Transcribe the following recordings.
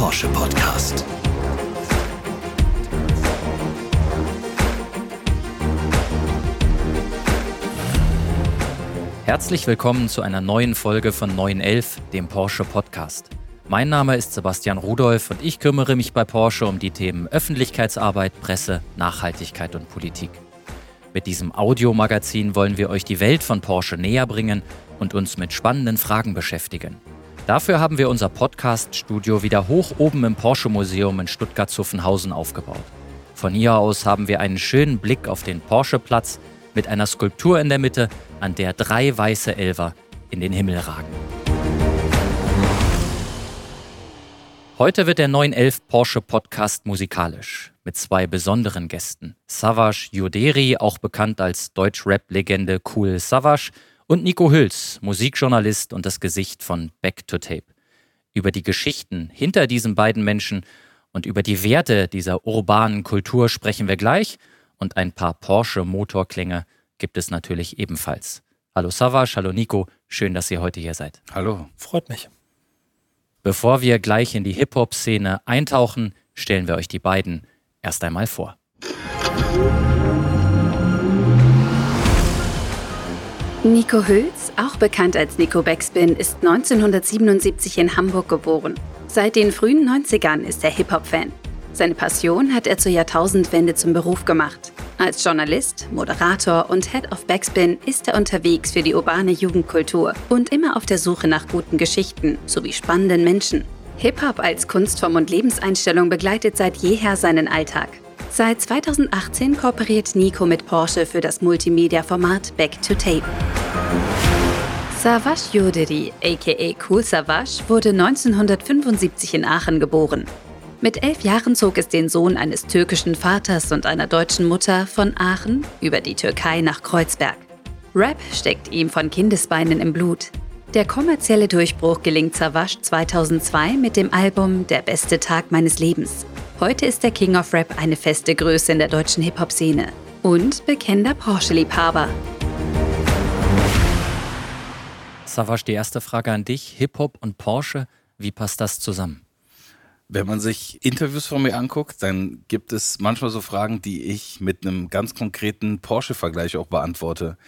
Porsche Podcast. Herzlich willkommen zu einer neuen Folge von 911, dem Porsche Podcast. Mein Name ist Sebastian Rudolph und ich kümmere mich bei Porsche um die Themen Öffentlichkeitsarbeit, Presse, Nachhaltigkeit und Politik. Mit diesem Audiomagazin wollen wir euch die Welt von Porsche näher bringen und uns mit spannenden Fragen beschäftigen. Dafür haben wir unser Podcast-Studio wieder hoch oben im Porsche Museum in Stuttgart-Zuffenhausen aufgebaut. Von hier aus haben wir einen schönen Blick auf den Porsche-Platz mit einer Skulptur in der Mitte, an der drei weiße Elver in den Himmel ragen. Heute wird der 911 Porsche Podcast musikalisch mit zwei besonderen Gästen. Savage Yoderi, auch bekannt als Deutsch-Rap-Legende Cool Savage, und Nico Hüls, Musikjournalist und das Gesicht von Back to Tape. Über die Geschichten hinter diesen beiden Menschen und über die Werte dieser urbanen Kultur sprechen wir gleich und ein paar Porsche-Motorklänge gibt es natürlich ebenfalls. Hallo Savage, hallo Nico, schön, dass ihr heute hier seid. Hallo. Freut mich. Bevor wir gleich in die Hip-Hop-Szene eintauchen, stellen wir euch die beiden erst einmal vor. Nico Hüls, auch bekannt als Nico Backspin, ist 1977 in Hamburg geboren. Seit den frühen 90ern ist er Hip-Hop-Fan. Seine Passion hat er zur Jahrtausendwende zum Beruf gemacht. Als Journalist, Moderator und Head of Backspin ist er unterwegs für die urbane Jugendkultur und immer auf der Suche nach guten Geschichten sowie spannenden Menschen. Hip-Hop als Kunstform und Lebenseinstellung begleitet seit jeher seinen Alltag. Seit 2018 kooperiert Nico mit Porsche für das Multimedia-Format Back to Tape. Savage Yoderi, aka Cool Savage, wurde 1975 in Aachen geboren. Mit elf Jahren zog es den Sohn eines türkischen Vaters und einer deutschen Mutter von Aachen über die Türkei nach Kreuzberg. Rap steckt ihm von Kindesbeinen im Blut. Der kommerzielle Durchbruch gelingt Savage 2002 mit dem Album Der beste Tag meines Lebens. Heute ist der King of Rap eine feste Größe in der deutschen Hip-Hop-Szene und bekennender Porsche-Liebhaber. Savage, die erste Frage an dich. Hip-Hop und Porsche, wie passt das zusammen? Wenn man sich Interviews von mir anguckt, dann gibt es manchmal so Fragen, die ich mit einem ganz konkreten Porsche-Vergleich auch beantworte.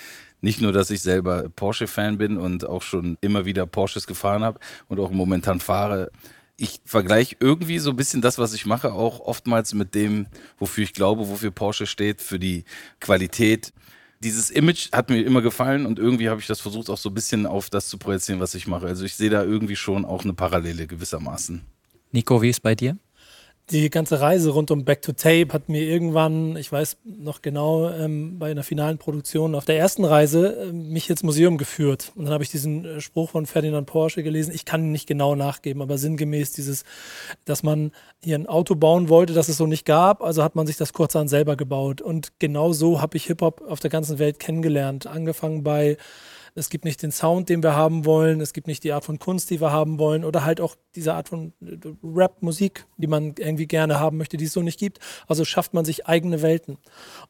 Nicht nur, dass ich selber Porsche-Fan bin und auch schon immer wieder Porsches gefahren habe und auch momentan fahre. Ich vergleiche irgendwie so ein bisschen das, was ich mache, auch oftmals mit dem, wofür ich glaube, wofür Porsche steht, für die Qualität. Dieses Image hat mir immer gefallen und irgendwie habe ich das versucht, auch so ein bisschen auf das zu projizieren, was ich mache. Also ich sehe da irgendwie schon auch eine Parallele gewissermaßen. Nico, wie ist bei dir? Die ganze Reise rund um Back to Tape hat mir irgendwann, ich weiß noch genau, ähm, bei einer finalen Produktion auf der ersten Reise äh, mich ins Museum geführt. Und dann habe ich diesen äh, Spruch von Ferdinand Porsche gelesen. Ich kann nicht genau nachgeben, aber sinngemäß dieses, dass man hier ein Auto bauen wollte, das es so nicht gab. Also hat man sich das kurzerhand selber gebaut. Und genau so habe ich Hip-Hop auf der ganzen Welt kennengelernt. Angefangen bei es gibt nicht den Sound, den wir haben wollen, es gibt nicht die Art von Kunst, die wir haben wollen oder halt auch diese Art von äh, Rap-Musik, die man irgendwie gerne haben möchte, die es so nicht gibt. Also schafft man sich eigene Welten.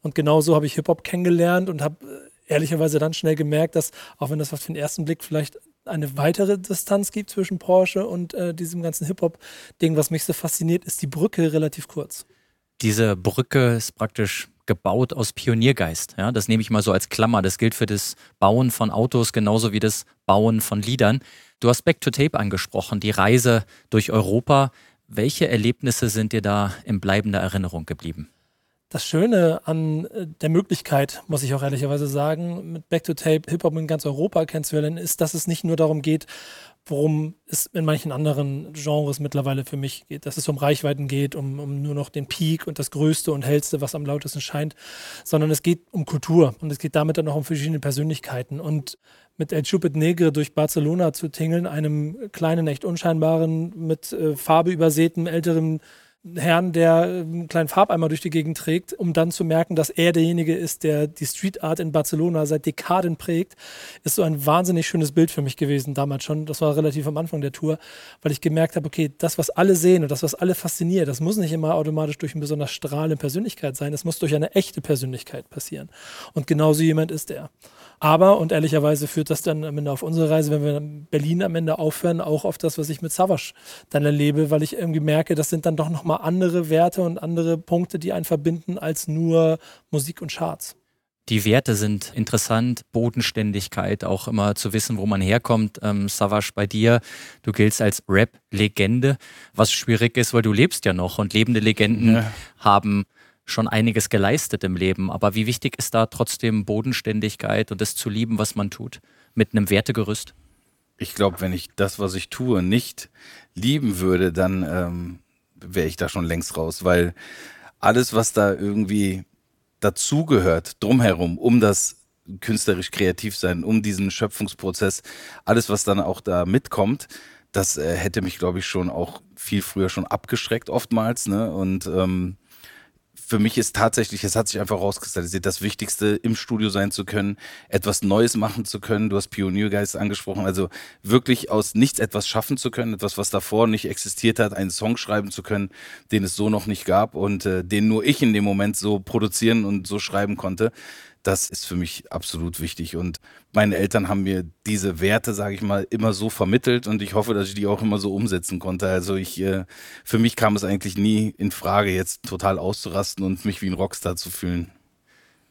Und genau so habe ich Hip-Hop kennengelernt und habe äh, ehrlicherweise dann schnell gemerkt, dass, auch wenn das auf den ersten Blick vielleicht eine weitere Distanz gibt zwischen Porsche und äh, diesem ganzen Hip-Hop-Ding, was mich so fasziniert, ist die Brücke relativ kurz. Diese Brücke ist praktisch gebaut aus Pioniergeist. Ja, das nehme ich mal so als Klammer. Das gilt für das Bauen von Autos genauso wie das Bauen von Liedern. Du hast Back to Tape angesprochen, die Reise durch Europa. Welche Erlebnisse sind dir da in bleibender Erinnerung geblieben? Das Schöne an äh, der Möglichkeit, muss ich auch ehrlicherweise sagen, mit Back to Tape Hip-Hop in ganz Europa kennenzulernen, ist, dass es nicht nur darum geht, worum es in manchen anderen Genres mittlerweile für mich geht, dass es um Reichweiten geht, um, um nur noch den Peak und das Größte und Hellste, was am lautesten scheint, sondern es geht um Kultur und es geht damit dann auch um verschiedene Persönlichkeiten. Und mit El Chupet Negre durch Barcelona zu tingeln, einem kleinen, echt unscheinbaren, mit äh, Farbe übersäten, älteren Herrn, der einen kleinen Farbeimer durch die Gegend trägt, um dann zu merken, dass er derjenige ist, der die Street Art in Barcelona seit Dekaden prägt, ist so ein wahnsinnig schönes Bild für mich gewesen damals schon. Das war relativ am Anfang der Tour, weil ich gemerkt habe, okay, das, was alle sehen und das, was alle fasziniert, das muss nicht immer automatisch durch eine besonders strahlende Persönlichkeit sein, das muss durch eine echte Persönlichkeit passieren. Und genauso jemand ist er. Aber, und ehrlicherweise führt das dann am Ende auf unsere Reise, wenn wir in Berlin am Ende aufhören, auch auf das, was ich mit Savage dann erlebe, weil ich irgendwie merke, das sind dann doch nochmal andere Werte und andere Punkte, die einen verbinden, als nur Musik und Charts. Die Werte sind interessant, Bodenständigkeit, auch immer zu wissen, wo man herkommt. Ähm, Savage, bei dir, du giltst als Rap-Legende, was schwierig ist, weil du lebst ja noch und lebende Legenden ja. haben schon einiges geleistet im Leben. Aber wie wichtig ist da trotzdem Bodenständigkeit und das zu lieben, was man tut, mit einem Wertegerüst? Ich glaube, wenn ich das, was ich tue, nicht lieben würde, dann ähm, wäre ich da schon längst raus, weil alles, was da irgendwie dazugehört, drumherum, um das künstlerisch kreativ sein, um diesen Schöpfungsprozess, alles, was dann auch da mitkommt, das äh, hätte mich, glaube ich, schon auch viel früher schon abgeschreckt oftmals. Ne? Und ähm, für mich ist tatsächlich, es hat sich einfach rauskristallisiert, das Wichtigste im Studio sein zu können, etwas Neues machen zu können. Du hast Pioniergeist angesprochen, also wirklich aus nichts etwas schaffen zu können, etwas, was davor nicht existiert hat, einen Song schreiben zu können, den es so noch nicht gab und äh, den nur ich in dem Moment so produzieren und so schreiben konnte. Das ist für mich absolut wichtig. Und meine Eltern haben mir diese Werte, sage ich mal, immer so vermittelt und ich hoffe, dass ich die auch immer so umsetzen konnte. Also ich, äh, für mich kam es eigentlich nie in Frage, jetzt total auszurasten und mich wie ein Rockstar zu fühlen.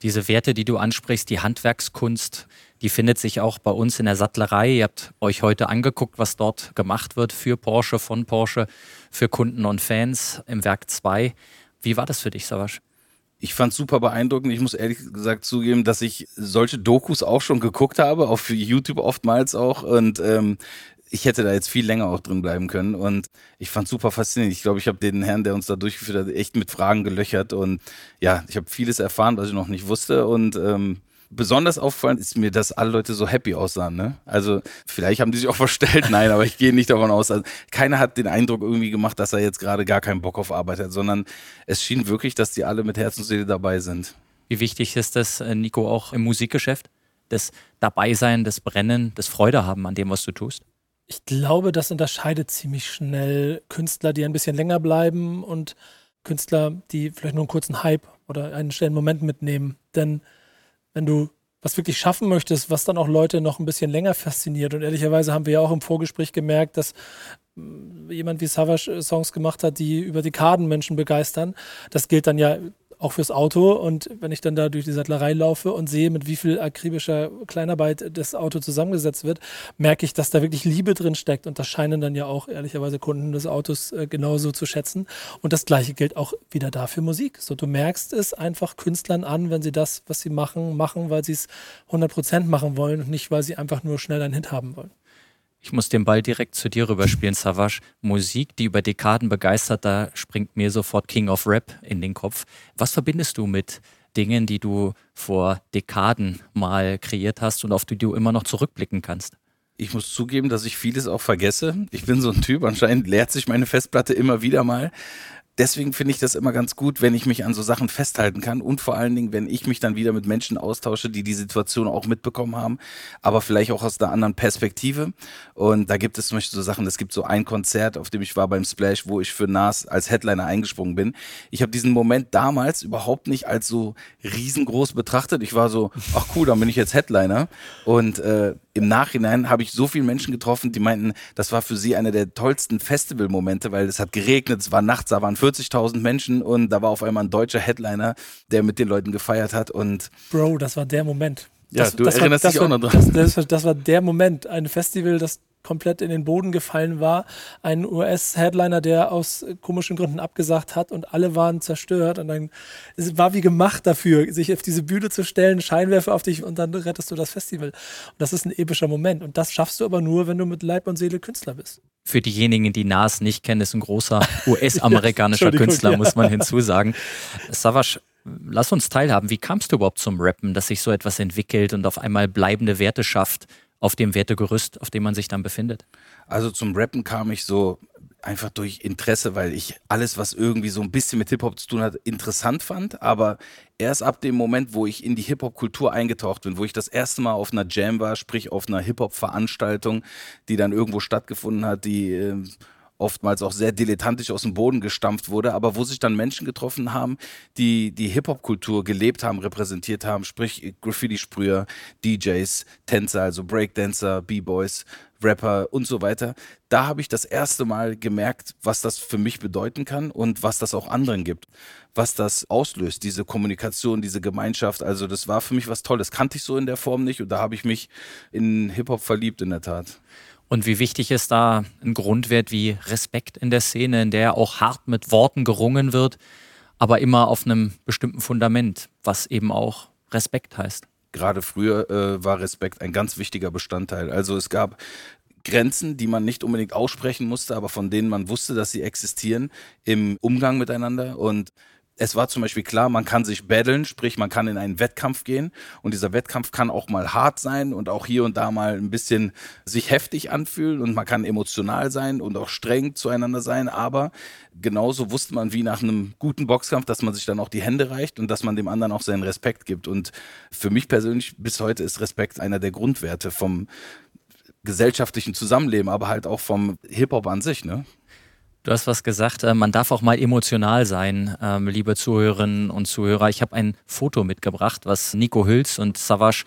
Diese Werte, die du ansprichst, die Handwerkskunst, die findet sich auch bei uns in der Sattlerei. Ihr habt euch heute angeguckt, was dort gemacht wird für Porsche, von Porsche, für Kunden und Fans im Werk 2. Wie war das für dich, Savasch? Ich fand super beeindruckend. Ich muss ehrlich gesagt zugeben, dass ich solche Dokus auch schon geguckt habe, auf YouTube oftmals auch. Und ähm, ich hätte da jetzt viel länger auch drin bleiben können. Und ich fand super faszinierend. Ich glaube, ich habe den Herrn, der uns da durchgeführt hat, echt mit Fragen gelöchert. Und ja, ich habe vieles erfahren, was ich noch nicht wusste. Und ähm, besonders auffallend ist mir, dass alle Leute so happy aussahen. Ne? Also vielleicht haben die sich auch verstellt, nein, aber ich gehe nicht davon aus. Also, keiner hat den Eindruck irgendwie gemacht, dass er jetzt gerade gar keinen Bock auf Arbeit hat, sondern es schien wirklich, dass die alle mit Herz und Seele dabei sind. Wie wichtig ist das, äh, Nico, auch im Musikgeschäft? Das Dabeisein, das Brennen, das Freude haben an dem, was du tust? Ich glaube, das unterscheidet ziemlich schnell Künstler, die ein bisschen länger bleiben und Künstler, die vielleicht nur einen kurzen Hype oder einen schnellen Moment mitnehmen. Denn wenn du was wirklich schaffen möchtest, was dann auch Leute noch ein bisschen länger fasziniert. Und ehrlicherweise haben wir ja auch im Vorgespräch gemerkt, dass mm, jemand wie Savage äh, Songs gemacht hat, die über Dekaden Menschen begeistern. Das gilt dann ja auch fürs Auto. Und wenn ich dann da durch die Sattlerei laufe und sehe, mit wie viel akribischer Kleinarbeit das Auto zusammengesetzt wird, merke ich, dass da wirklich Liebe drin steckt. Und das scheinen dann ja auch ehrlicherweise Kunden des Autos äh, genauso zu schätzen. Und das Gleiche gilt auch wieder da für Musik. So, du merkst es einfach Künstlern an, wenn sie das, was sie machen, machen, weil sie es 100 Prozent machen wollen und nicht, weil sie einfach nur schnell einen Hit haben wollen. Ich muss den Ball direkt zu dir rüberspielen, Savage. Musik, die über Dekaden begeistert, da springt mir sofort King of Rap in den Kopf. Was verbindest du mit Dingen, die du vor Dekaden mal kreiert hast und auf die du immer noch zurückblicken kannst? Ich muss zugeben, dass ich vieles auch vergesse. Ich bin so ein Typ, anscheinend leert sich meine Festplatte immer wieder mal deswegen finde ich das immer ganz gut, wenn ich mich an so Sachen festhalten kann und vor allen Dingen, wenn ich mich dann wieder mit Menschen austausche, die die Situation auch mitbekommen haben, aber vielleicht auch aus einer anderen Perspektive. Und da gibt es zum Beispiel so Sachen, es gibt so ein Konzert, auf dem ich war beim Splash, wo ich für Nas als Headliner eingesprungen bin. Ich habe diesen Moment damals überhaupt nicht als so riesengroß betrachtet. Ich war so, ach cool, dann bin ich jetzt Headliner. Und äh, im Nachhinein habe ich so viele Menschen getroffen, die meinten, das war für sie einer der tollsten Festivalmomente, weil es hat geregnet, es war nachts, da waren 40.000 Menschen und da war auf einmal ein deutscher Headliner, der mit den Leuten gefeiert hat und Bro, das war der Moment. Ja, das, du das erinnerst war, dich auch noch dran. Das, das, das, war der Moment, ein Festival, das komplett in den Boden gefallen war. Ein US-Headliner, der aus komischen Gründen abgesagt hat und alle waren zerstört. Und dann es war wie gemacht dafür, sich auf diese Bühne zu stellen, Scheinwerfer auf dich und dann rettest du das Festival. Und das ist ein epischer Moment. Und das schaffst du aber nur, wenn du mit Leib und Seele Künstler bist. Für diejenigen, die Nas nicht kennen, ist ein großer US-amerikanischer Künstler, ja. muss man hinzusagen. Savage Lass uns teilhaben. Wie kamst du überhaupt zum Rappen, dass sich so etwas entwickelt und auf einmal bleibende Werte schafft? Auf dem Wertegerüst, auf dem man sich dann befindet? Also zum Rappen kam ich so einfach durch Interesse, weil ich alles, was irgendwie so ein bisschen mit Hip-Hop zu tun hat, interessant fand. Aber erst ab dem Moment, wo ich in die Hip-Hop-Kultur eingetaucht bin, wo ich das erste Mal auf einer Jam war, sprich auf einer Hip-Hop-Veranstaltung, die dann irgendwo stattgefunden hat, die äh, oftmals auch sehr dilettantisch aus dem Boden gestampft wurde, aber wo sich dann Menschen getroffen haben, die die Hip-Hop-Kultur gelebt haben, repräsentiert haben, sprich Graffiti-Sprüher, DJs, Tänzer, also Breakdancer, B-Boys, Rapper und so weiter. Da habe ich das erste Mal gemerkt, was das für mich bedeuten kann und was das auch anderen gibt, was das auslöst, diese Kommunikation, diese Gemeinschaft. Also das war für mich was Tolles, kannte ich so in der Form nicht und da habe ich mich in Hip-Hop verliebt in der Tat. Und wie wichtig ist da ein Grundwert wie Respekt in der Szene, in der auch hart mit Worten gerungen wird, aber immer auf einem bestimmten Fundament, was eben auch Respekt heißt. Gerade früher äh, war Respekt ein ganz wichtiger Bestandteil. Also es gab Grenzen, die man nicht unbedingt aussprechen musste, aber von denen man wusste, dass sie existieren im Umgang miteinander. Und es war zum Beispiel klar, man kann sich battlen, sprich, man kann in einen Wettkampf gehen. Und dieser Wettkampf kann auch mal hart sein und auch hier und da mal ein bisschen sich heftig anfühlen. Und man kann emotional sein und auch streng zueinander sein, aber genauso wusste man wie nach einem guten Boxkampf, dass man sich dann auch die Hände reicht und dass man dem anderen auch seinen Respekt gibt. Und für mich persönlich bis heute ist Respekt einer der Grundwerte vom gesellschaftlichen Zusammenleben, aber halt auch vom Hip-Hop an sich, ne? Du hast was gesagt, äh, man darf auch mal emotional sein, ähm, liebe Zuhörerinnen und Zuhörer. Ich habe ein Foto mitgebracht, was Nico Hüls und Savage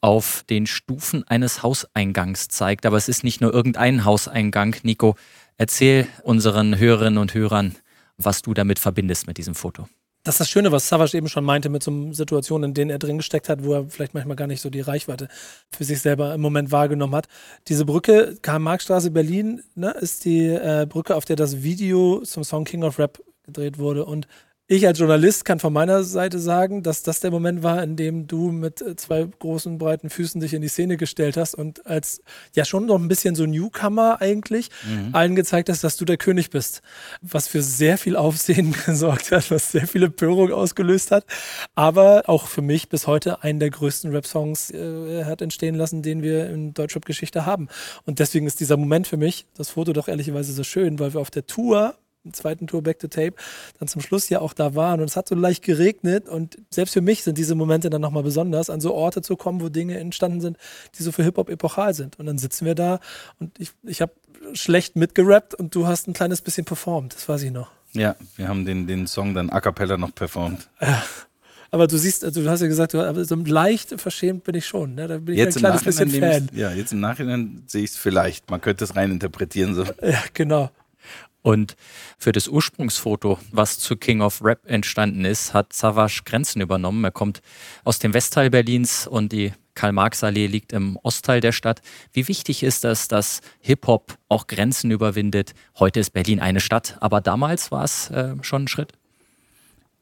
auf den Stufen eines Hauseingangs zeigt. Aber es ist nicht nur irgendein Hauseingang. Nico, erzähl unseren Hörerinnen und Hörern, was du damit verbindest mit diesem Foto das ist das Schöne, was Savage eben schon meinte, mit so Situationen, in denen er drin gesteckt hat, wo er vielleicht manchmal gar nicht so die Reichweite für sich selber im Moment wahrgenommen hat. Diese Brücke, Karl-Marx-Straße Berlin, ne, ist die äh, Brücke, auf der das Video zum Song King of Rap gedreht wurde. Und ich als Journalist kann von meiner Seite sagen, dass das der Moment war, in dem du mit äh, zwei großen, breiten Füßen dich in die Szene gestellt hast und als ja schon noch ein bisschen so Newcomer eigentlich mhm. allen gezeigt hast, dass du der König bist. Was für sehr viel Aufsehen gesorgt hat, was sehr viele Pörung ausgelöst hat, aber auch für mich bis heute einen der größten Rap-Songs äh, hat entstehen lassen, den wir in Deutschrap-Geschichte haben. Und deswegen ist dieser Moment für mich, das Foto doch ehrlicherweise so schön, weil wir auf der Tour zweiten Tour Back to Tape dann zum Schluss ja auch da waren und es hat so leicht geregnet und selbst für mich sind diese Momente dann nochmal besonders, an so Orte zu kommen, wo Dinge entstanden sind, die so für Hip-Hop epochal sind und dann sitzen wir da und ich, ich habe schlecht mitgerappt und du hast ein kleines bisschen performt, das weiß ich noch. Ja, wir haben den, den Song dann a cappella noch performt. Ja. Aber du siehst, also du hast ja gesagt, du, so leicht verschämt bin ich schon. Ne? Da bin ich jetzt ein kleines bisschen Fan. Ja, jetzt im Nachhinein sehe ich es vielleicht. Man könnte es rein interpretieren so. Ja, genau. Und für das Ursprungsfoto, was zu King of Rap entstanden ist, hat Savage Grenzen übernommen. Er kommt aus dem Westteil Berlins und die Karl-Marx-Allee liegt im Ostteil der Stadt. Wie wichtig ist das, dass Hip-Hop auch Grenzen überwindet? Heute ist Berlin eine Stadt, aber damals war es äh, schon ein Schritt.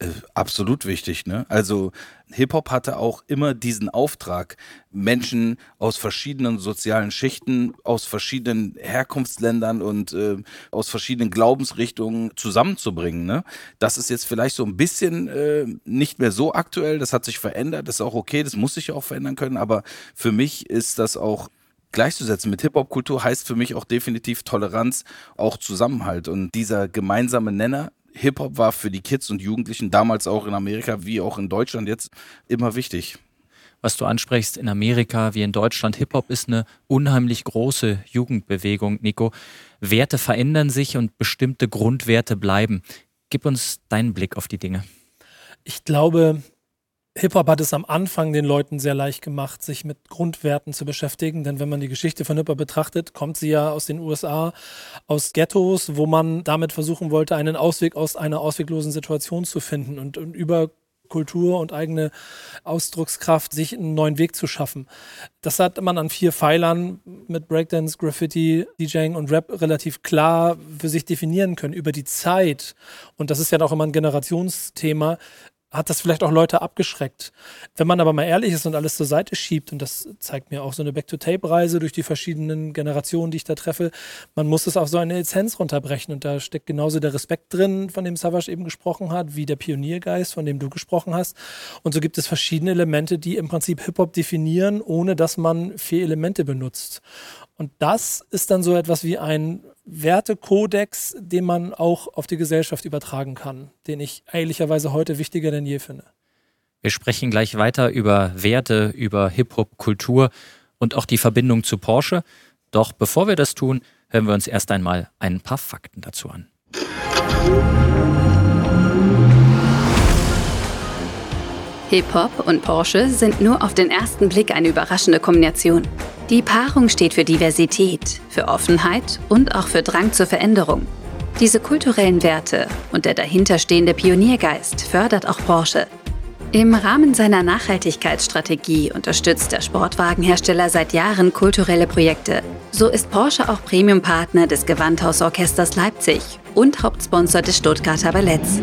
Äh, absolut wichtig, ne? Also Hip-Hop hatte auch immer diesen Auftrag, Menschen aus verschiedenen sozialen Schichten, aus verschiedenen Herkunftsländern und äh, aus verschiedenen Glaubensrichtungen zusammenzubringen. Ne? Das ist jetzt vielleicht so ein bisschen äh, nicht mehr so aktuell, das hat sich verändert, das ist auch okay, das muss sich auch verändern können, aber für mich ist das auch gleichzusetzen mit Hip-Hop-Kultur heißt für mich auch definitiv Toleranz, auch Zusammenhalt. Und dieser gemeinsame Nenner Hip-Hop war für die Kids und Jugendlichen damals auch in Amerika wie auch in Deutschland jetzt immer wichtig. Was du ansprichst, in Amerika wie in Deutschland, Hip-Hop ist eine unheimlich große Jugendbewegung, Nico. Werte verändern sich und bestimmte Grundwerte bleiben. Gib uns deinen Blick auf die Dinge. Ich glaube, Hip-Hop hat es am Anfang den Leuten sehr leicht gemacht, sich mit Grundwerten zu beschäftigen, denn wenn man die Geschichte von Hip-Hop betrachtet, kommt sie ja aus den USA, aus Ghettos, wo man damit versuchen wollte, einen Ausweg aus einer ausweglosen Situation zu finden und, und über Kultur und eigene Ausdruckskraft, sich einen neuen Weg zu schaffen. Das hat man an vier Pfeilern mit Breakdance, Graffiti, DJing und Rap relativ klar für sich definieren können über die Zeit. Und das ist ja auch immer ein Generationsthema hat das vielleicht auch Leute abgeschreckt. Wenn man aber mal ehrlich ist und alles zur Seite schiebt, und das zeigt mir auch so eine Back-to-Tape-Reise durch die verschiedenen Generationen, die ich da treffe, man muss es auf so eine Essenz runterbrechen. Und da steckt genauso der Respekt drin, von dem Savage eben gesprochen hat, wie der Pioniergeist, von dem du gesprochen hast. Und so gibt es verschiedene Elemente, die im Prinzip Hip-Hop definieren, ohne dass man vier Elemente benutzt. Und das ist dann so etwas wie ein Wertekodex, den man auch auf die Gesellschaft übertragen kann, den ich ehrlicherweise heute wichtiger denn je finde. Wir sprechen gleich weiter über Werte, über Hip-Hop-Kultur und auch die Verbindung zu Porsche. Doch bevor wir das tun, hören wir uns erst einmal ein paar Fakten dazu an. Hip-Hop und Porsche sind nur auf den ersten Blick eine überraschende Kombination. Die Paarung steht für Diversität, für Offenheit und auch für Drang zur Veränderung. Diese kulturellen Werte und der dahinterstehende Pioniergeist fördert auch Porsche. Im Rahmen seiner Nachhaltigkeitsstrategie unterstützt der Sportwagenhersteller seit Jahren kulturelle Projekte. So ist Porsche auch Premiumpartner des Gewandhausorchesters Leipzig und Hauptsponsor des Stuttgarter Balletts.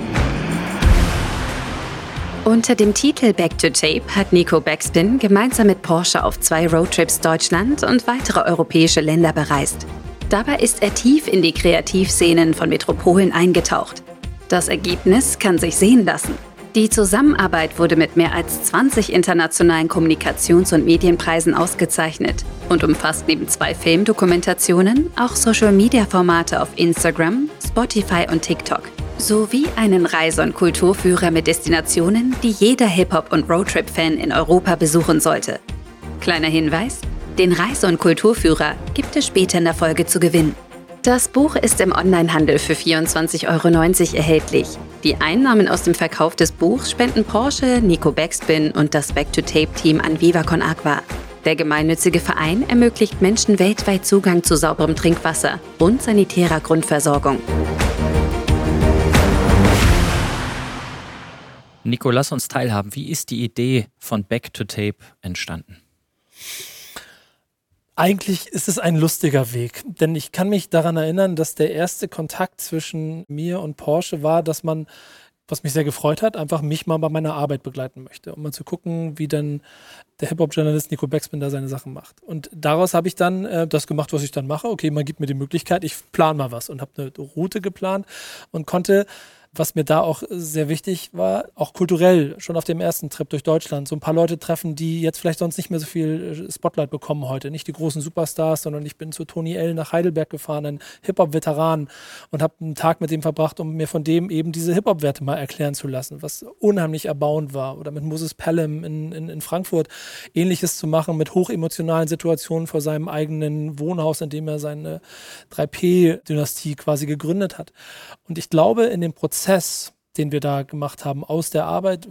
Unter dem Titel Back to Tape hat Nico Backspin gemeinsam mit Porsche auf zwei Roadtrips Deutschland und weitere europäische Länder bereist. Dabei ist er tief in die Kreativszenen von Metropolen eingetaucht. Das Ergebnis kann sich sehen lassen. Die Zusammenarbeit wurde mit mehr als 20 internationalen Kommunikations- und Medienpreisen ausgezeichnet und umfasst neben zwei Filmdokumentationen auch Social-Media-Formate auf Instagram, Spotify und TikTok sowie einen Reise- und Kulturführer mit Destinationen, die jeder Hip-Hop- und Roadtrip-Fan in Europa besuchen sollte. Kleiner Hinweis: Den Reise- und Kulturführer gibt es später in der Folge zu gewinnen. Das Buch ist im Onlinehandel für 24,90 Euro erhältlich. Die Einnahmen aus dem Verkauf des Buchs spenden Porsche, Nico Backspin und das Back-to-Tape-Team an Viva Aqua. Der gemeinnützige Verein ermöglicht Menschen weltweit Zugang zu sauberem Trinkwasser und sanitärer Grundversorgung. Nico, lass uns teilhaben. Wie ist die Idee von Back to Tape entstanden? Eigentlich ist es ein lustiger Weg, denn ich kann mich daran erinnern, dass der erste Kontakt zwischen mir und Porsche war, dass man, was mich sehr gefreut hat, einfach mich mal bei meiner Arbeit begleiten möchte, um mal zu gucken, wie dann der Hip-Hop-Journalist Nico Backspin da seine Sachen macht. Und daraus habe ich dann äh, das gemacht, was ich dann mache. Okay, man gibt mir die Möglichkeit, ich plane mal was und habe eine Route geplant und konnte was mir da auch sehr wichtig war, auch kulturell schon auf dem ersten Trip durch Deutschland, so ein paar Leute treffen, die jetzt vielleicht sonst nicht mehr so viel äh, Spotlight bekommen heute. Nicht die großen Superstars, sondern ich bin zu Tony L. nach Heidelberg gefahren, ein Hip-Hop-Veteran und habe einen Tag mit dem verbracht, um mir von dem eben diese Hip-Hop-Werte mal erklären zu lassen, was unheimlich erbauend war. Oder mit Moses Pelham in, in, in Frankfurt ähnliches zu machen, mit hochemotionalen Situationen vor seinem eigenen Wohnhaus, in dem er seine 3P-Dynastie quasi gegründet hat. Und ich glaube, in dem Prozess Prozess, den wir da gemacht haben aus der Arbeit,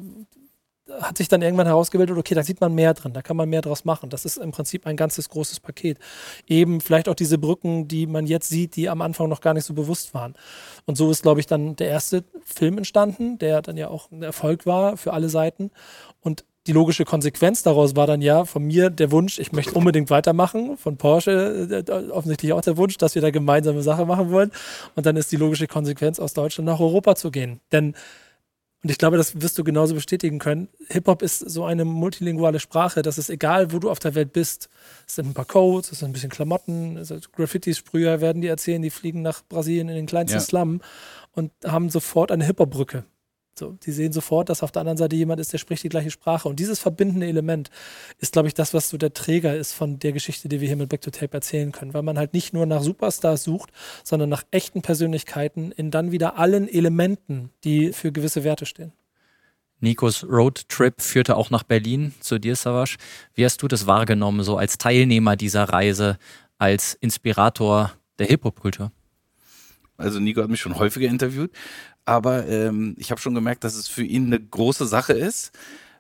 hat sich dann irgendwann herausgebildet, okay, da sieht man mehr drin, da kann man mehr draus machen. Das ist im Prinzip ein ganzes großes Paket. Eben vielleicht auch diese Brücken, die man jetzt sieht, die am Anfang noch gar nicht so bewusst waren. Und so ist, glaube ich, dann der erste Film entstanden, der dann ja auch ein Erfolg war für alle Seiten. Und die logische Konsequenz daraus war dann ja von mir der Wunsch, ich möchte unbedingt weitermachen, von Porsche äh, offensichtlich auch der Wunsch, dass wir da gemeinsame Sache machen wollen. Und dann ist die logische Konsequenz, aus Deutschland nach Europa zu gehen. Denn, und ich glaube, das wirst du genauso bestätigen können, Hip-Hop ist so eine multilinguale Sprache, dass es egal, wo du auf der Welt bist, es sind ein paar Codes, es sind ein bisschen Klamotten, Graffiti-Sprüher werden die erzählen, die fliegen nach Brasilien in den kleinsten ja. Slum und haben sofort eine Hip-Hop-Brücke. So, die sehen sofort, dass auf der anderen Seite jemand ist, der spricht die gleiche Sprache. Und dieses verbindende Element ist, glaube ich, das, was so der Träger ist von der Geschichte, die wir hier mit Back to Tape erzählen können. Weil man halt nicht nur nach Superstars sucht, sondern nach echten Persönlichkeiten in dann wieder allen Elementen, die für gewisse Werte stehen. Nikos Roadtrip führte auch nach Berlin zu dir, Savasch. Wie hast du das wahrgenommen, so als Teilnehmer dieser Reise, als Inspirator der Hip-Hop-Kultur? Also Nico hat mich schon häufiger interviewt, aber ähm, ich habe schon gemerkt, dass es für ihn eine große Sache ist,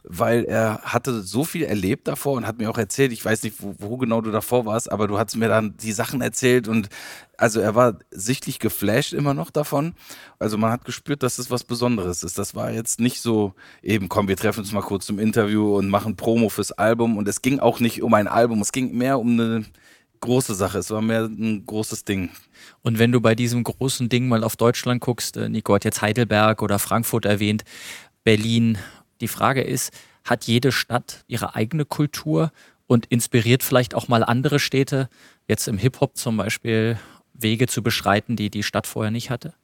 weil er hatte so viel erlebt davor und hat mir auch erzählt, ich weiß nicht, wo, wo genau du davor warst, aber du hast mir dann die Sachen erzählt und also er war sichtlich geflasht immer noch davon. Also man hat gespürt, dass es was Besonderes ist. Das war jetzt nicht so eben, komm, wir treffen uns mal kurz zum Interview und machen Promo fürs Album und es ging auch nicht um ein Album, es ging mehr um eine große Sache. Es war mehr ein großes Ding. Und wenn du bei diesem großen Ding mal auf Deutschland guckst, äh, Nico hat jetzt Heidelberg oder Frankfurt erwähnt, Berlin. Die Frage ist, hat jede Stadt ihre eigene Kultur und inspiriert vielleicht auch mal andere Städte, jetzt im Hip-Hop zum Beispiel, Wege zu beschreiten, die die Stadt vorher nicht hatte?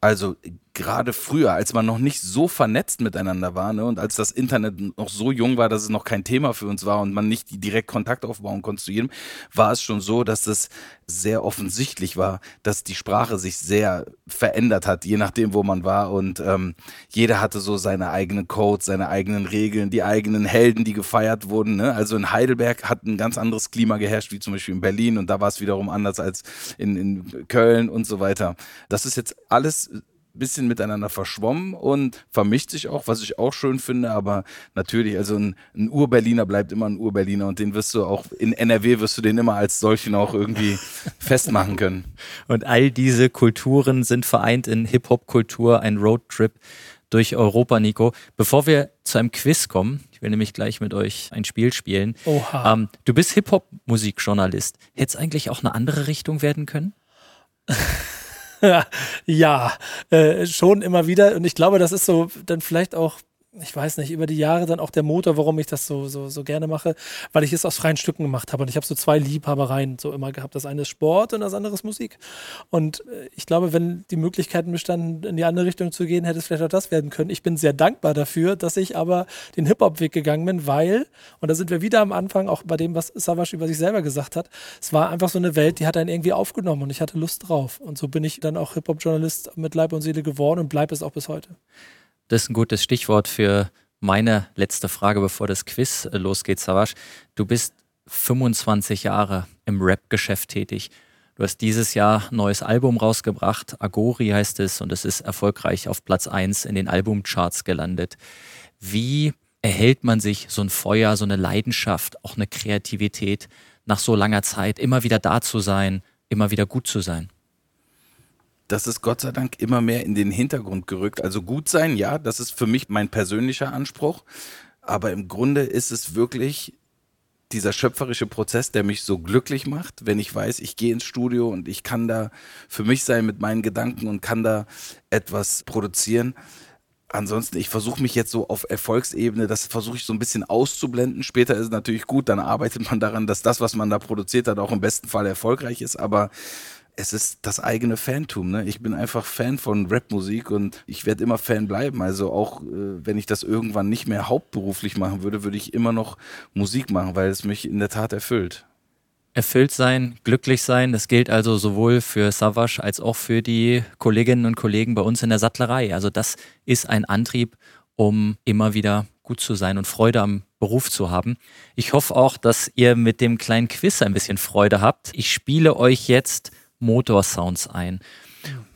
Also gerade früher, als man noch nicht so vernetzt miteinander war ne, und als das Internet noch so jung war, dass es noch kein Thema für uns war und man nicht direkt Kontakt aufbauen konnte zu jedem, war es schon so, dass es sehr offensichtlich war, dass die Sprache sich sehr verändert hat, je nachdem, wo man war. Und ähm, jeder hatte so seine eigenen Codes, seine eigenen Regeln, die eigenen Helden, die gefeiert wurden. Ne? Also in Heidelberg hat ein ganz anderes Klima geherrscht, wie zum Beispiel in Berlin. Und da war es wiederum anders als in, in Köln und so weiter. Das ist jetzt alles bisschen miteinander verschwommen und vermischt sich auch, was ich auch schön finde, aber natürlich, also ein, ein Ur-Berliner bleibt immer ein Ur-Berliner und den wirst du auch, in NRW wirst du den immer als solchen auch irgendwie festmachen können. Und all diese Kulturen sind vereint in Hip-Hop-Kultur, ein Roadtrip durch Europa, Nico. Bevor wir zu einem Quiz kommen, ich will nämlich gleich mit euch ein Spiel spielen. Oha. Ähm, du bist Hip-Hop-Musikjournalist. Hätte es eigentlich auch eine andere Richtung werden können? ja, äh, schon immer wieder. Und ich glaube, das ist so dann vielleicht auch ich weiß nicht, über die Jahre dann auch der Motor, warum ich das so, so, so gerne mache, weil ich es aus freien Stücken gemacht habe. Und ich habe so zwei Liebhabereien so immer gehabt. Das eine ist Sport und das andere ist Musik. Und äh, ich glaube, wenn die Möglichkeiten bestanden, in die andere Richtung zu gehen, hätte es vielleicht auch das werden können. Ich bin sehr dankbar dafür, dass ich aber den Hip-Hop-Weg gegangen bin, weil, und da sind wir wieder am Anfang, auch bei dem, was Savage über sich selber gesagt hat, es war einfach so eine Welt, die hat einen irgendwie aufgenommen und ich hatte Lust drauf. Und so bin ich dann auch Hip-Hop-Journalist mit Leib und Seele geworden und bleibe es auch bis heute. Das ist ein gutes Stichwort für meine letzte Frage, bevor das Quiz äh, losgeht, Savasch. Du bist 25 Jahre im Rap-Geschäft tätig. Du hast dieses Jahr ein neues Album rausgebracht, Agori heißt es, und es ist erfolgreich auf Platz 1 in den Albumcharts gelandet. Wie erhält man sich so ein Feuer, so eine Leidenschaft, auch eine Kreativität, nach so langer Zeit immer wieder da zu sein, immer wieder gut zu sein? Das ist Gott sei Dank immer mehr in den Hintergrund gerückt. Also gut sein, ja, das ist für mich mein persönlicher Anspruch. Aber im Grunde ist es wirklich dieser schöpferische Prozess, der mich so glücklich macht, wenn ich weiß, ich gehe ins Studio und ich kann da für mich sein mit meinen Gedanken und kann da etwas produzieren. Ansonsten, ich versuche mich jetzt so auf Erfolgsebene, das versuche ich so ein bisschen auszublenden. Später ist es natürlich gut, dann arbeitet man daran, dass das, was man da produziert hat, auch im besten Fall erfolgreich ist. Aber es ist das eigene Fantum. Ne? Ich bin einfach Fan von Rapmusik und ich werde immer Fan bleiben. Also auch äh, wenn ich das irgendwann nicht mehr hauptberuflich machen würde, würde ich immer noch Musik machen, weil es mich in der Tat erfüllt. Erfüllt sein, glücklich sein, das gilt also sowohl für Savage als auch für die Kolleginnen und Kollegen bei uns in der Sattlerei. Also das ist ein Antrieb, um immer wieder gut zu sein und Freude am Beruf zu haben. Ich hoffe auch, dass ihr mit dem kleinen Quiz ein bisschen Freude habt. Ich spiele euch jetzt Motorsounds ein.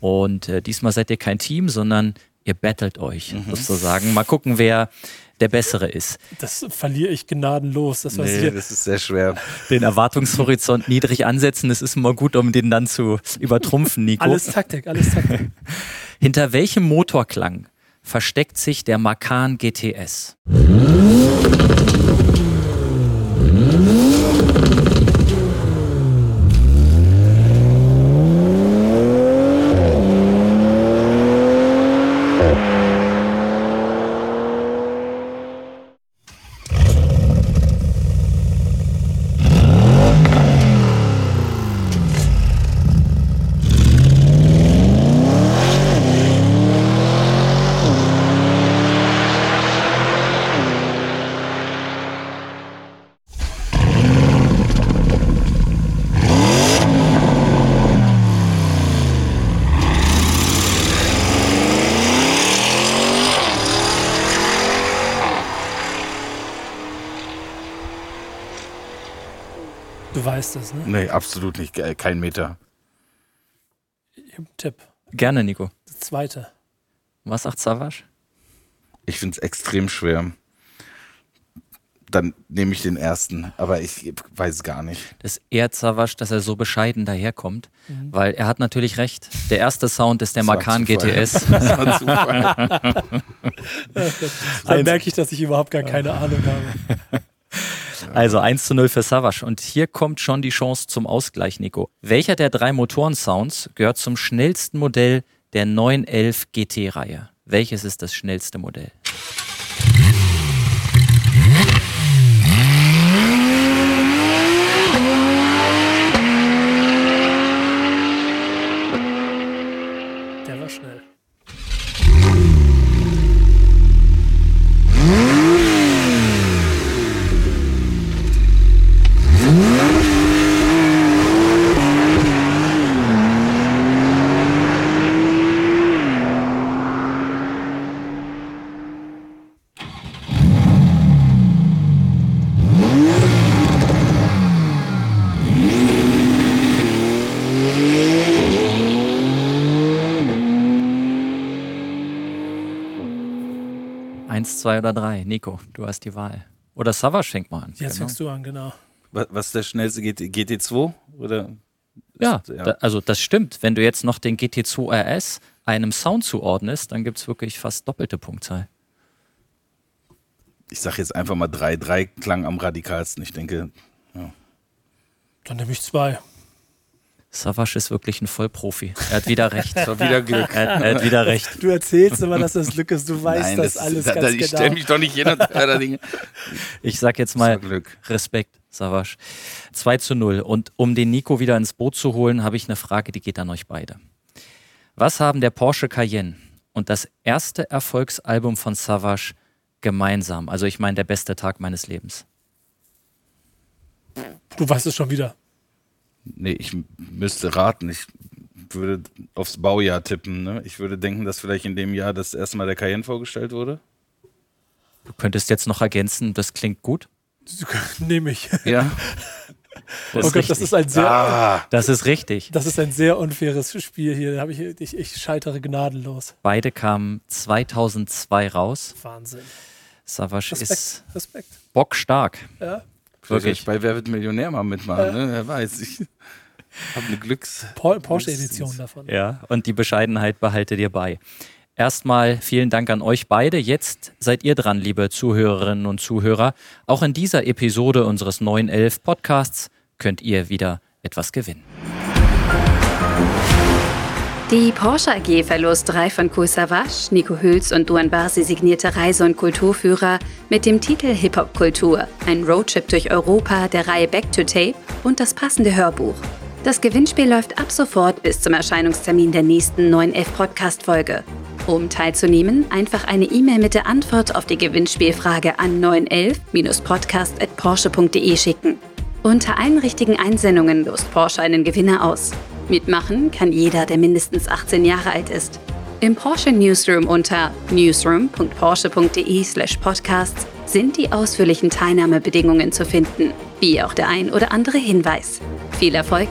Und äh, diesmal seid ihr kein Team, sondern ihr battelt euch mhm. sozusagen. Mal gucken, wer der Bessere ist. Das verliere ich gnadenlos. Das, nee, das ist sehr schwer. Den Erwartungshorizont niedrig ansetzen, das ist immer gut, um den dann zu übertrumpfen, Nico. Alles Taktik, alles Taktik. Hinter welchem Motorklang versteckt sich der Macan GTS? Weißt das, ne? Nee, absolut nicht. Kein Meter. Ich habe einen Tipp. Gerne, Nico. Das zweite. Was sagt Savage? Ich finde es extrem schwer. Dann nehme ich den ersten, aber ich weiß es gar nicht. Das ehrt Savage, dass er so bescheiden daherkommt, mhm. weil er hat natürlich recht. Der erste Sound ist der Macan GTS. Das war Zufall. Dann merke ich, dass ich überhaupt gar keine Ahnung habe. Also 1 zu 0 für Savage. Und hier kommt schon die Chance zum Ausgleich, Nico. Welcher der drei Motoren-Sounds gehört zum schnellsten Modell der 911 GT-Reihe? Welches ist das schnellste Modell? Der war schnell. Eins, zwei oder drei. Nico, du hast die Wahl. Oder Savas schenk mal an. Jetzt Genau. fängst du an, genau. Was, was ist der schnellste GT, GT2? Oder? Ja, Ist- Da, also das stimmt. Wenn du jetzt noch den GT2 RS einem Sound zuordnest, dann gibt es wirklich fast doppelte Punktzahl. Ich sag jetzt einfach mal 3. 3 klang am radikalsten. Ich denke, Dann nehme ich zwei. Savas ist wirklich ein Vollprofi. Er hat wieder recht. das war wieder Glück. Er hat, er hat wieder recht. Du erzählst immer, dass das Glück ist. Du weißt Nein, das, das, alles da, ganz da, ich genau. stelle mich doch nicht hin und höre da Dinge. Ich sag jetzt mal Glück. Respekt, Savas. 2 zu 0. Und um den Nico wieder ins Boot zu holen, habe ich eine Frage, die geht an euch beide. Was haben der Porsche Cayenne und das erste Erfolgsalbum von Savas gemeinsam? Also ich meine, der beste Tag meines Lebens. Du weißt es schon wieder. Nee, ich müsste raten. Ich würde aufs Baujahr tippen. Ne? Ich würde denken, dass vielleicht in dem Jahr das erste Mal der Cayenne vorgestellt wurde. Du könntest jetzt noch ergänzen, das klingt gut. Nehme ich. Ja. Das oh Gott, das ist ein sehr, ah, Das ist richtig. das ist ein sehr unfaires Spiel hier. Ich, ich, ich scheitere gnadenlos. Beide kamen 2002 raus. Wahnsinn. Respekt. ist Respekt. bockstark. Ja. Wirklich. bei Wer wird Millionär mal mitmachen. Ne? Wer weiß. Ich habe eine Glücks. Por- Porsche-Edition davon. Ja, und die Bescheidenheit behalte dir bei. Erstmal vielen Dank an euch beide. Jetzt seid ihr dran, liebe Zuhörerinnen und Zuhörer. Auch in dieser Episode unseres 911 Podcasts könnt ihr wieder etwas gewinnen. Die Porsche AG verlost drei von Kool Savas, Nico Hüls und Duan Barsi signierte Reise- und Kulturführer mit dem Titel Hip-Hop-Kultur, ein Roadtrip durch Europa der Reihe Back to Tape und das passende Hörbuch. Das Gewinnspiel läuft ab sofort bis zum Erscheinungstermin der nächsten 911 Podcast-Folge. Um teilzunehmen, einfach eine E-Mail mit der Antwort auf die Gewinnspielfrage an 911-podcast.porsche.de schicken. Unter allen richtigen Einsendungen lost Porsche einen Gewinner aus. Mitmachen kann jeder, der mindestens 18 Jahre alt ist. Im Porsche Newsroom unter newsroom.porsche.de/podcasts sind die ausführlichen Teilnahmebedingungen zu finden, wie auch der ein oder andere Hinweis. Viel Erfolg!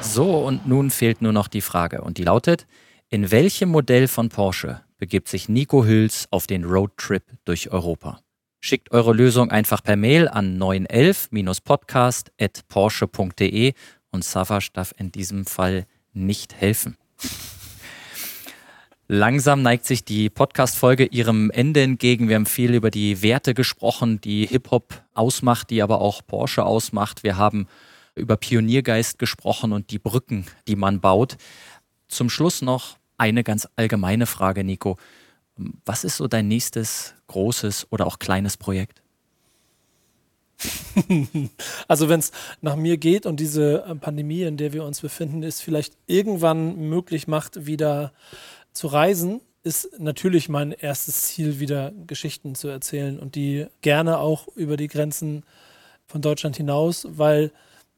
So, und nun fehlt nur noch die Frage. Und die lautet: In welchem Modell von Porsche begibt sich Nico Hüls auf den Roadtrip durch Europa? Schickt eure Lösung einfach per Mail an 911-podcast.porsche.de und Savas darf in diesem Fall nicht helfen. Langsam neigt sich die Podcast-Folge ihrem Ende entgegen. Wir haben viel über die Werte gesprochen, die Hip-Hop ausmacht, die aber auch Porsche ausmacht. Wir haben über Pioniergeist gesprochen und die Brücken, die man baut. Zum Schluss noch eine ganz allgemeine Frage, Nico. Was ist so dein nächstes großes oder auch kleines Projekt? Also wenn es nach mir geht und diese äh, Pandemie, in der wir uns befinden, es vielleicht irgendwann möglich macht, wieder zu reisen, ist natürlich mein erstes Ziel, wieder Geschichten zu erzählen und die gerne auch über die Grenzen von Deutschland hinaus, weil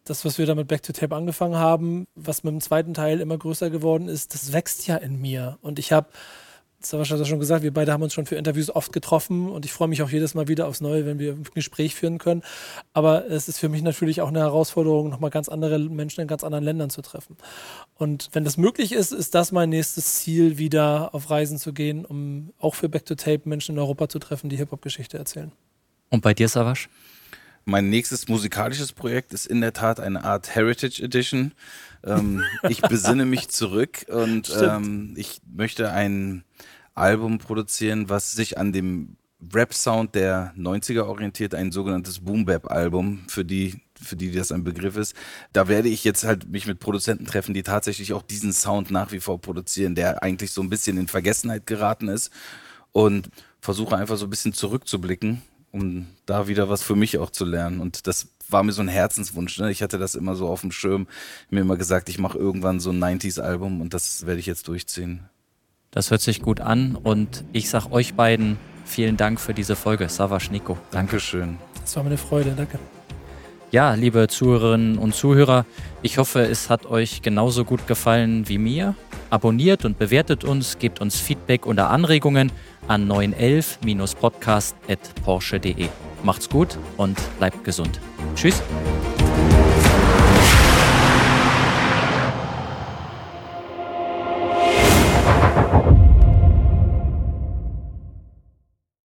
das, was wir da mit Back to Tape angefangen haben, was mit dem zweiten Teil immer größer geworden ist, das wächst ja in mir. Und ich habe Savasch hat das schon gesagt, wir beide haben uns schon für Interviews oft getroffen und ich freue mich auch jedes Mal wieder aufs Neue, wenn wir ein Gespräch führen können. Aber es ist für mich natürlich auch eine Herausforderung, nochmal ganz andere Menschen in ganz anderen Ländern zu treffen. Und wenn das möglich ist, ist das mein nächstes Ziel, wieder auf Reisen zu gehen, um auch für Back to Tape Menschen in Europa zu treffen, die Hip-Hop-Geschichte erzählen. Und bei dir, Savasch? Mein nächstes musikalisches Projekt ist in der Tat eine Art Heritage Edition. Ähm, ich besinne mich zurück und ähm, ich möchte ein Album produzieren, was sich an dem Rap-Sound der 90er orientiert, ein sogenanntes Boom-Bap-Album, für die, für die das ein Begriff ist. Da werde ich jetzt halt mich mit Produzenten treffen, die tatsächlich auch diesen Sound nach wie vor produzieren, der eigentlich so ein bisschen in Vergessenheit geraten ist und versuche einfach so ein bisschen zurückzublicken, um da wieder was für mich auch zu lernen. Und das war mir so ein Herzenswunsch. Ne? Ich hatte das immer so auf dem Schirm, mir immer gesagt, ich mache irgendwann so ein 90s-Album und das werde ich jetzt durchziehen. Das hört sich gut an und ich sag euch beiden vielen Dank für diese Folge. Savasch, Nico. Dankeschön. Das war mir eine Freude, danke. Ja, liebe Zuhörerinnen und Zuhörer, ich hoffe, es hat euch genauso gut gefallen wie mir. Abonniert und bewertet uns, gebt uns Feedback oder Anregungen an 911-podcast.porsche.de. Macht's gut und bleibt gesund. Tschüss.